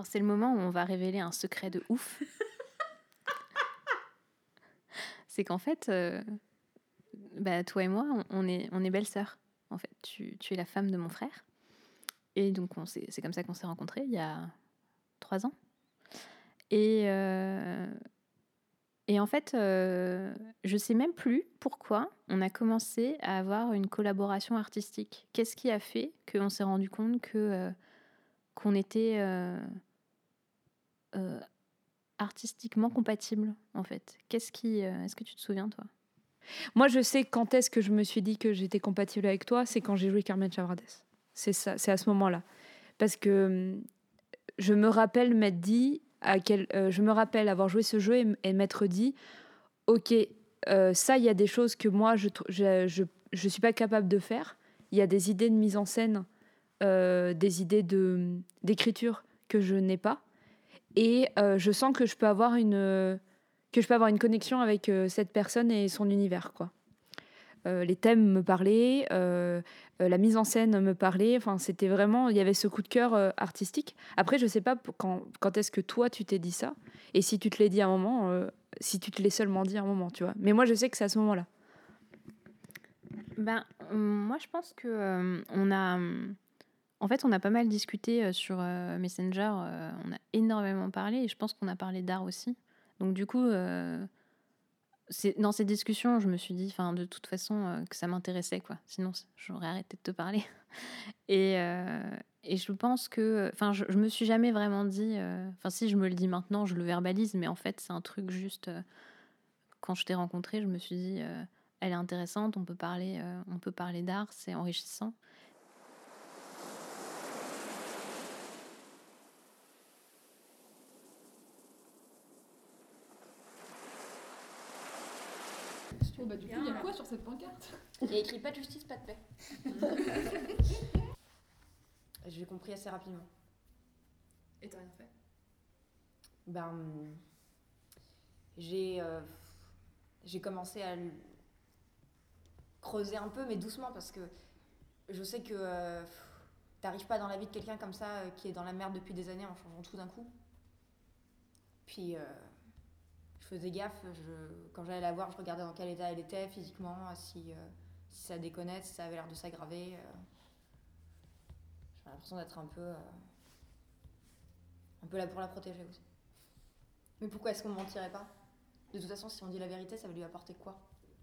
Alors c'est le moment où on va révéler un secret de ouf. c'est qu'en fait, euh, bah, toi et moi, on, est, on est belles-sœurs. En fait, tu, tu, es la femme de mon frère. Et donc, c'est comme ça qu'on s'est rencontrés il y a trois ans. Et, euh, et en fait, euh, je sais même plus pourquoi on a commencé à avoir une collaboration artistique. Qu'est-ce qui a fait qu'on s'est rendu compte que euh, qu'on était euh, euh, artistiquement compatible en fait Qu'est-ce qui Est-ce que tu te souviens toi? Moi, je sais quand est-ce que je me suis dit que j'étais compatible avec toi. C'est quand j'ai joué Carmen Chavrades. C'est ça. C'est à ce moment-là, parce que hum, je me rappelle m'être dit à quel, euh, je me rappelle avoir joué ce jeu et, m'être dit, ok, euh, ça, il y a des choses que moi, je je, je, je, suis pas capable de faire. Il y a des idées de mise en scène, euh, des idées de d'écriture que je n'ai pas. Et je sens que je peux avoir une que je peux avoir une connexion avec cette personne et son univers, quoi. Euh, les thèmes me parlaient, euh, euh, la mise en scène me parlait. Enfin, c'était vraiment, il y avait ce coup de cœur artistique. Après, je sais pas quand, quand est-ce que toi tu t'es dit ça, et si tu te l'es dit à un moment, si tu te l'es seulement dit à un moment, tu vois. Mais moi, je sais que c'est à ce moment-là. Ben, moi, je pense que on a, en fait, on a pas mal discuté sur Messenger. on a énormément parlé, et je pense qu'on a parlé d'art aussi. Donc, du coup dans ces discussions, je me suis dit, enfin, de toute façon, euh, que ça m'intéressait, quoi. Sinon, j'aurais arrêté de te parler. Et, euh, et je pense que, enfin, je, je, me suis jamais vraiment dit, euh, enfin, si je me le dis maintenant, je le verbalise, mais en fait, c'est un truc juste. quand je t'ai rencontré, je me suis dit, elle est intéressante, on peut parler, on peut parler d'art, c'est enrichissant. Bah du coup, il y a quoi sur cette pancarte Il y a écrit pas de justice, pas de paix. J'ai compris assez rapidement. Et t'as rien fait Ben. J'ai. Euh, j'ai commencé à creuser un peu, mais doucement, parce que je sais que euh, t'arrives pas dans la vie de quelqu'un comme ça euh, qui est dans la merde depuis des années en changeant tout d'un coup. Puis faisais gaffe. Je, quand j'allais la voir, je regardais dans quel état elle était physiquement, si, euh, si ça déconnait, si ça avait l'air de s'aggraver. Euh. J'avais l'impression d'être un peu. Euh, un peu là pour la protéger aussi. Mais pourquoi est-ce qu'on ne mentirait pas? De toute façon, si on dit la vérité, ça va lui apporter quoi?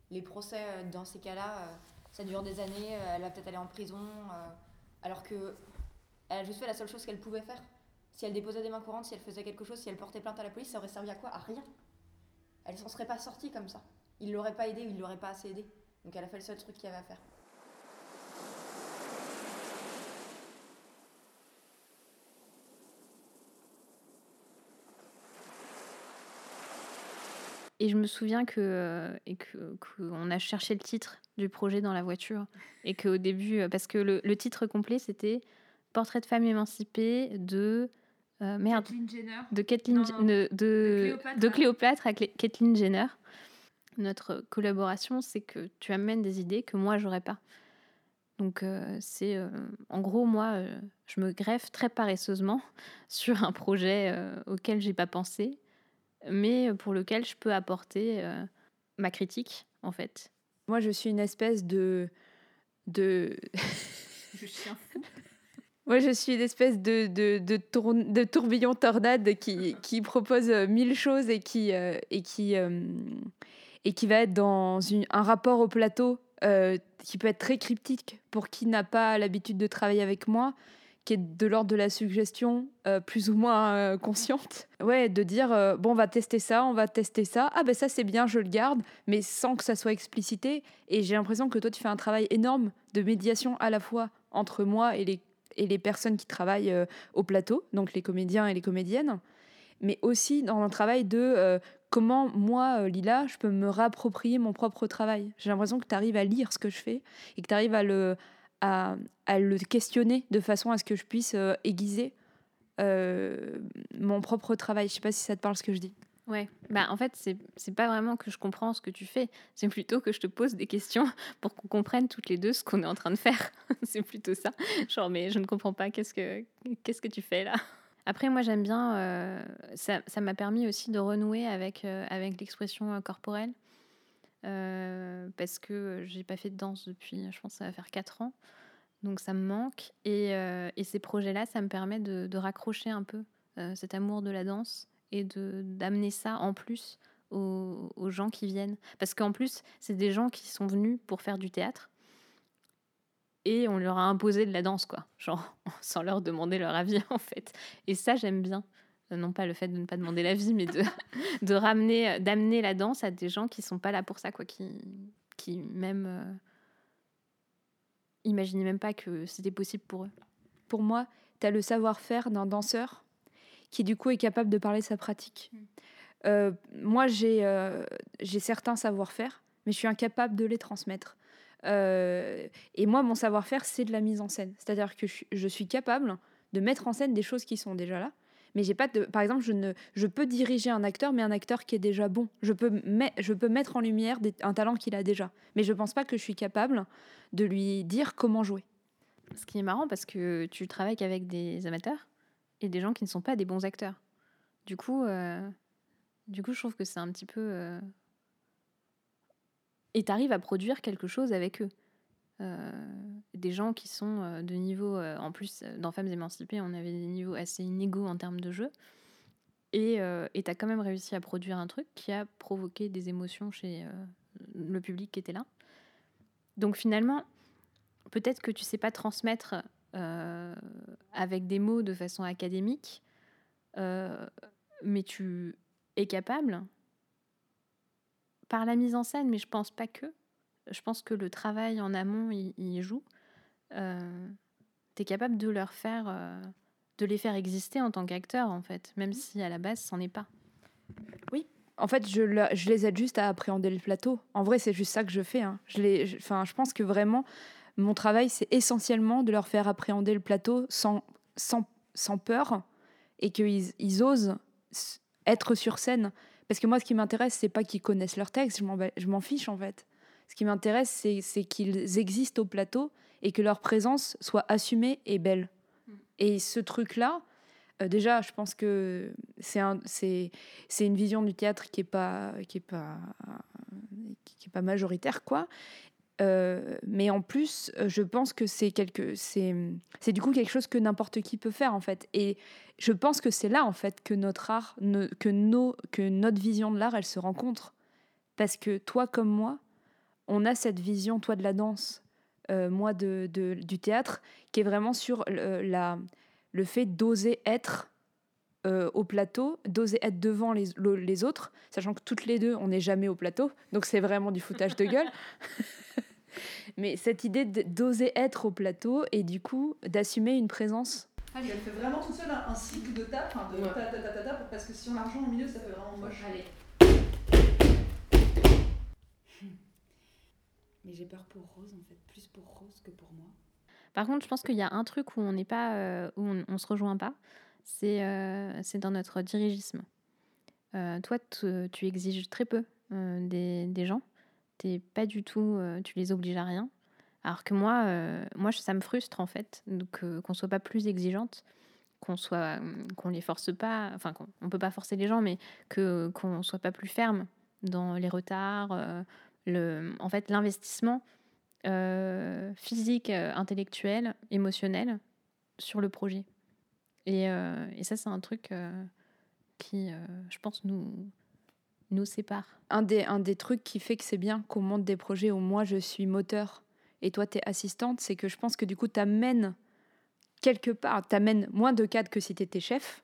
Les procès, dans ces cas-là, ça dure des années, elle va peut-être aller en prison, alors que elle a juste fait la seule chose qu'elle pouvait faire. Si elle déposait des mains courantes, si elle faisait quelque chose, si elle portait plainte à la police, ça aurait servi à quoi? À rien elle s'en serait pas sortie comme ça. Il l'aurait pas aidé ou il l'aurait pas assez aidé. Donc elle a fait le seul truc qu'il y avait à faire. Et je me souviens que euh, et qu'on a cherché le titre du projet dans la voiture et qu'au début euh, parce que le titre complet c'était Portrait de femme émancipée de euh, merde. De Kathleen de, de, de, Cléopâtre. avec Kathleen Jenner. Notre collaboration, c'est que tu amènes des idées que moi, j'aurais pas. Donc, euh, c'est. Euh, en gros, moi, je me greffe très paresseusement sur un projet auquel j'ai pas pensé, mais pour lequel je peux apporter ma critique, en fait. Moi, je suis une espèce de. de. je suis un fou. Moi, je suis une espèce de, de, de, de tourbillon tornade qui, qui, propose euh, mille choses et qui, euh, et qui, euh, et qui va être dans une, un rapport au plateau qui peut être très cryptique pour qui n'a pas l'habitude de travailler avec moi, qui est de l'ordre de la suggestion plus ou moins consciente. Ouais, de dire bon, on va tester ça, on va tester ça. Ah ben ça c'est bien, je le garde, mais sans que ça soit explicité. Et j'ai l'impression que toi tu fais un travail énorme de médiation à la fois entre moi et les et les personnes qui travaillent euh, au plateau, donc les comédiens et les comédiennes, mais aussi dans un travail de euh, comment moi, euh, Lila, je peux me réapproprier mon propre travail. J'ai l'impression que tu arrives à lire ce que je fais et que tu arrives à le, à, à, le questionner de façon à ce que je puisse aiguiser mon propre travail. Je sais pas si ça te parle ce que je dis. Ouais, bah en fait, c'est pas vraiment que je comprends ce que tu fais, c'est plutôt que je te pose des questions pour qu'on comprenne toutes les deux ce qu'on est en train de faire. c'est plutôt ça. Genre, mais je ne comprends pas, qu'est-ce que, que tu fais là? Après, moi, j'aime bien. euh, ça m'a permis aussi de renouer avec, euh, avec l'expression euh, corporelle. Parce que j'ai pas fait de danse depuis, je pense, ça va faire 4 ans. Donc, ça me manque. Et, et ces projets-là, ça me permet de, de raccrocher un peu cet amour de la danse et de d'amener ça en plus aux, aux gens qui viennent. Parce qu'en plus, c'est des gens qui sont venus pour faire du théâtre. Et on leur a imposé de la danse, quoi. Genre, sans leur demander leur avis, en fait. Et ça, j'aime bien. Euh, Non pas le fait de ne pas demander l'avis, mais de, de ramener, d'amener la danse à des gens qui sont pas là pour ça, quoi. Qui, qui même euh, même pas que c'était possible pour eux. Pour moi, tu as le savoir-faire d'un danseur qui, du coup, est capable de parler de sa pratique. Euh, moi, j'ai euh, j'ai certains savoir-faire, mais je suis incapable de les transmettre. Euh, et moi, mon savoir-faire, c'est de la mise en scène. C'est-à-dire que je, suis- capable de mettre en scène des choses qui sont déjà là. Mais j'ai pas de. Par exemple, je, ne, je peux diriger un acteur, mais un acteur qui est déjà bon. Je peux, met- je peux mettre en lumière des- un talent qu'il a déjà. Mais je pense pas que je suis capable de lui dire comment jouer. Ce qui est marrant parce que tu travailles qu'avec des amateurs et des gens qui ne sont pas des bons acteurs. Du coup, euh, du coup je trouve que c'est un petit peu. euh, Et tu arrives à produire quelque chose avec eux. Euh, des gens qui sont euh, de niveau. euh, en plus, euh, dans Femmes émancipées, on avait des niveaux assez inégaux en termes de jeu. Et tu as quand même réussi à produire un truc qui a provoqué des émotions chez euh, le public qui était là. Donc finalement, peut-être que tu sais pas transmettre euh, avec des mots de façon académique, euh, mais tu es capable par la mise en scène, mais je pense pas que. Je pense que le travail en amont, il, il joue. tu es capable de leur faire, euh, de les faire exister en tant qu'acteurs, en fait, même si à la base, c'en est pas. En fait, je, le- je les aide juste à appréhender le plateau. En vrai, c'est juste ça que je fais. hein. Je, les, je- je pense que vraiment, mon travail, c'est essentiellement de leur faire appréhender le plateau sans, sans, sans peur et qu'ils ils osent être sur scène. Parce que moi, ce qui m'intéresse, c'est pas qu'ils connaissent leur texte, je m'en fiche en fait. Ce qui m'intéresse, c'est qu'ils existent au plateau et que leur présence soit assumée et belle. Et ce truc-là, euh, déjà, je pense que c'est un, une vision du théâtre qui est pas, qui est pas, qui est pas majoritaire, quoi. Euh, mais en plus, euh, je pense que c'est quelque, c'est, c'est du coup quelque chose que n'importe qui peut faire en fait. Et je pense que c'est là en fait que notre art, que nos, que notre vision de l'art, elle se rencontre. Parce que toi comme moi, on a cette vision, toi de la danse, euh, moi de, de- du théâtre, qui est vraiment sur le, la, le fait d'oser être au plateau, d'oser être devant les, le- les autres, sachant que toutes les deux, on n'est jamais au plateau, donc c'est vraiment du foutage de gueule. Mais cette idée d'oser être au plateau et du coup d'assumer une présence. Allez, elle fait vraiment toute seule un, un cycle de ta, enfin de Ouais. ta ta ta ta ta, parce que si on la rejoint au milieu, ça fait vraiment moche. Allez. Mais j'ai peur pour Rose en fait, plus pour Rose que pour moi. Par contre, je pense qu'il y a un truc où on n'est pas, euh, où on, on se rejoint pas, c'est euh, c'est dans notre dirigisme. Euh, toi, tu- tu exiges très peu euh, des, des gens. T'es pas du tout, euh, tu les obliges à rien. Alors que moi, euh, moi, ça me frustre en fait, donc euh, qu'on soit pas plus exigeante, qu'on soit, qu'on les force pas. Enfin, qu'on- on peut pas forcer les gens, mais que qu'on soit pas plus ferme dans les retards. le, en fait, l'investissement physique, intellectuel, émotionnel sur le projet. Et, et ça, c'est un truc qui, je pense, nous, nous sépare. Un des, un des trucs qui fait que c'est bien qu'on monte des projets où moi je suis moteur et toi tu es assistante, c'est que je pense que du coup tu amènes quelque part, tu amènes moins de cadre que si tu étais chef,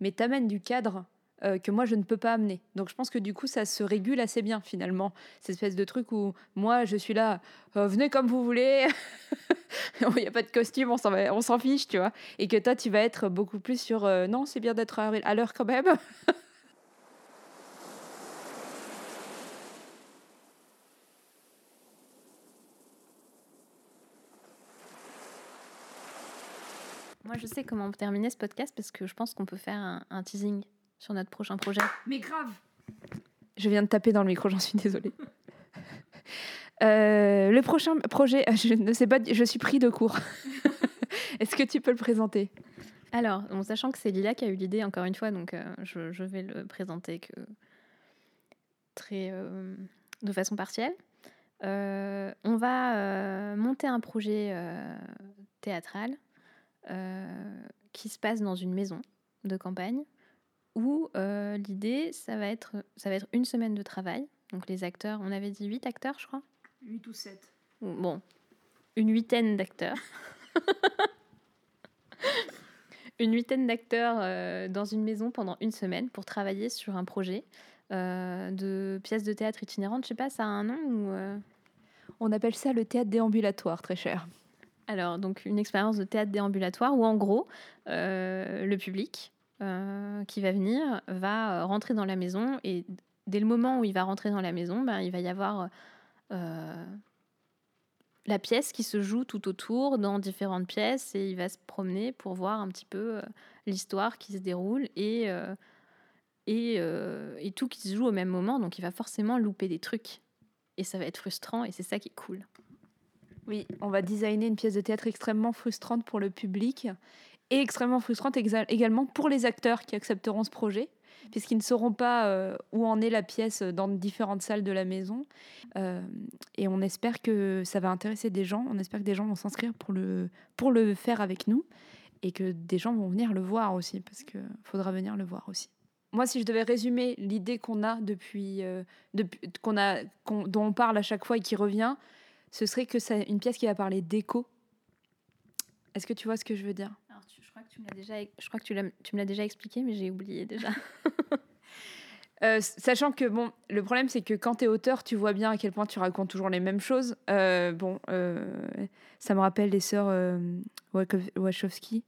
mais tu amènes du cadre euh, que moi je ne peux pas amener. Donc je pense que du coup ça se régule assez bien finalement. Cette espèce de truc où moi je suis là, euh, venez comme vous voulez, il n'y a pas de costume, on s'en on s'en fiche, tu vois. Et que toi tu vas être beaucoup plus sur, euh, non c'est bien d'être à l'heure quand même. je sais comment terminer ce podcast parce que je pense qu'on peut faire un, un teasing sur notre prochain projet. Mais grave Je viens de taper dans le micro, j'en suis désolée. Euh, le prochain projet, je ne sais pas, je suis pris de court. Est-ce que tu peux le présenter? Alors, en sachant que c'est Lila qui a eu l'idée, encore une fois, donc euh, je, je vais le présenter que très, euh, de façon partielle. Euh, on va euh, monter un projet euh, théâtral euh, qui se passe dans une maison de campagne où euh, l'idée, ça, va être- ça va être une semaine de travail. Donc les acteurs, on avait dit 8 acteurs, je crois 8 ou 7. ou- bon, une huitaine d'acteurs. une huitaine d'acteurs euh, dans une maison pendant une semaine pour travailler sur un projet euh, de pièces de théâtre itinérantes. Je sais pas, ça a un nom ou euh, On appelle ça le théâtre déambulatoire, très cher. Alors, donc une expérience de théâtre déambulatoire où en gros, euh, le public euh, qui va venir va rentrer dans la maison et dès le moment où il va rentrer dans la maison, ben, il va y avoir euh, la pièce qui se joue tout autour dans différentes pièces et il va se promener pour voir un petit peu l'histoire qui se déroule et, et, et tout qui se joue au même moment. Donc il va forcément louper des trucs et ça va être frustrant et c'est ça qui est cool. Oui, on va designer une pièce de théâtre extrêmement frustrante pour le public et extrêmement frustrante également pour les acteurs qui accepteront ce projet, puisqu'ils ne sauront pas euh, où en est la pièce dans différentes salles de la maison. Euh, et on espère que ça va intéresser des gens, on espère que des gens vont s'inscrire pour le, pour le faire avec nous et que des gens vont venir le voir aussi, parce qu'il faudra venir le voir aussi. Moi, si je devais résumer l'idée qu'on a depuis, euh, depuis qu'on a, qu'on- dont on parle à chaque fois et qui revient, ce serait que c'est une pièce qui va parler d'écho. Est-ce que tu vois ce que je veux dire? Alors, tu- je crois que tu me l'as déjà, je crois que tu, l'as- tu me l'as déjà expliqué, mais j'ai oublié déjà. Euh, sachant que bon, le problème c'est que quand tu es auteur, tu vois bien à quel point tu racontes toujours les mêmes choses. Euh, bon, euh, ça me rappelle les sœurs Wachowski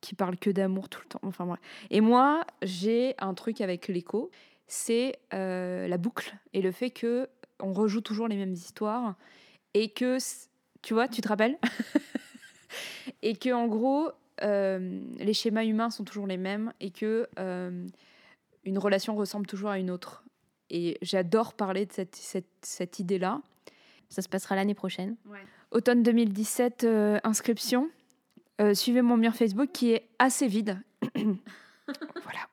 qui parlent que d'amour tout le temps. Enfin bref. Et moi, j'ai un truc avec l'écho, c'est la boucle et le fait que on rejoue toujours les mêmes histoires et que tu vois, tu te rappelles et que en gros euh, les schémas humains sont toujours les mêmes et que euh, une relation ressemble toujours à une autre. Et j'adore parler de cette, cette, cette idée-là. Ça se passera l'année prochaine. Automne 2017, euh, inscription. Euh, suivez mon mur Facebook qui est assez vide. voilà.